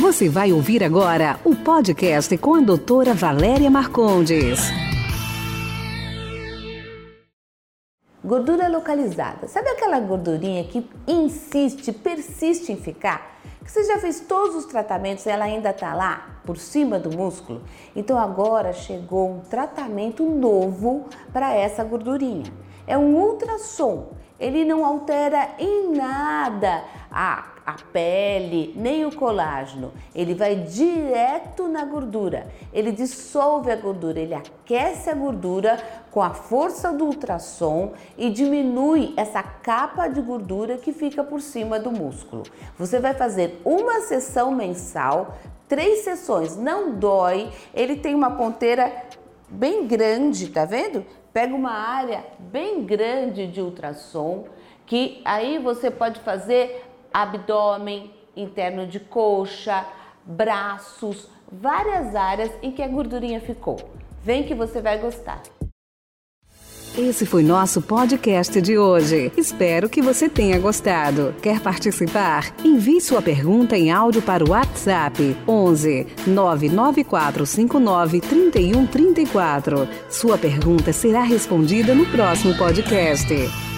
Você vai ouvir agora o podcast com a doutora Valéria Marcondes. Gordura localizada. Sabe aquela gordurinha que insiste, persiste em ficar? Que você já fez todos os tratamentos e ela ainda está lá, por cima do músculo? Então agora chegou um tratamento novo para essa gordurinha. É um ultrassom. Ele não altera em nada a, a pele, nem o colágeno. Ele vai direto na gordura. Ele dissolve a gordura, ele aquece a gordura com a força do ultrassom e diminui essa capa de gordura que fica por cima do músculo. Você vai fazer uma sessão mensal, três sessões, não dói. Ele tem uma ponteira bem grande, tá vendo? Pega uma área bem grande de ultrassom, que aí você pode fazer abdômen, interno de coxa, braços, várias áreas em que a gordurinha ficou. Vem que você vai gostar. Esse foi nosso podcast de hoje. Espero que você tenha gostado. Quer participar? Envie sua pergunta em áudio para o WhatsApp 11 99459 3134. Sua pergunta será respondida no próximo podcast.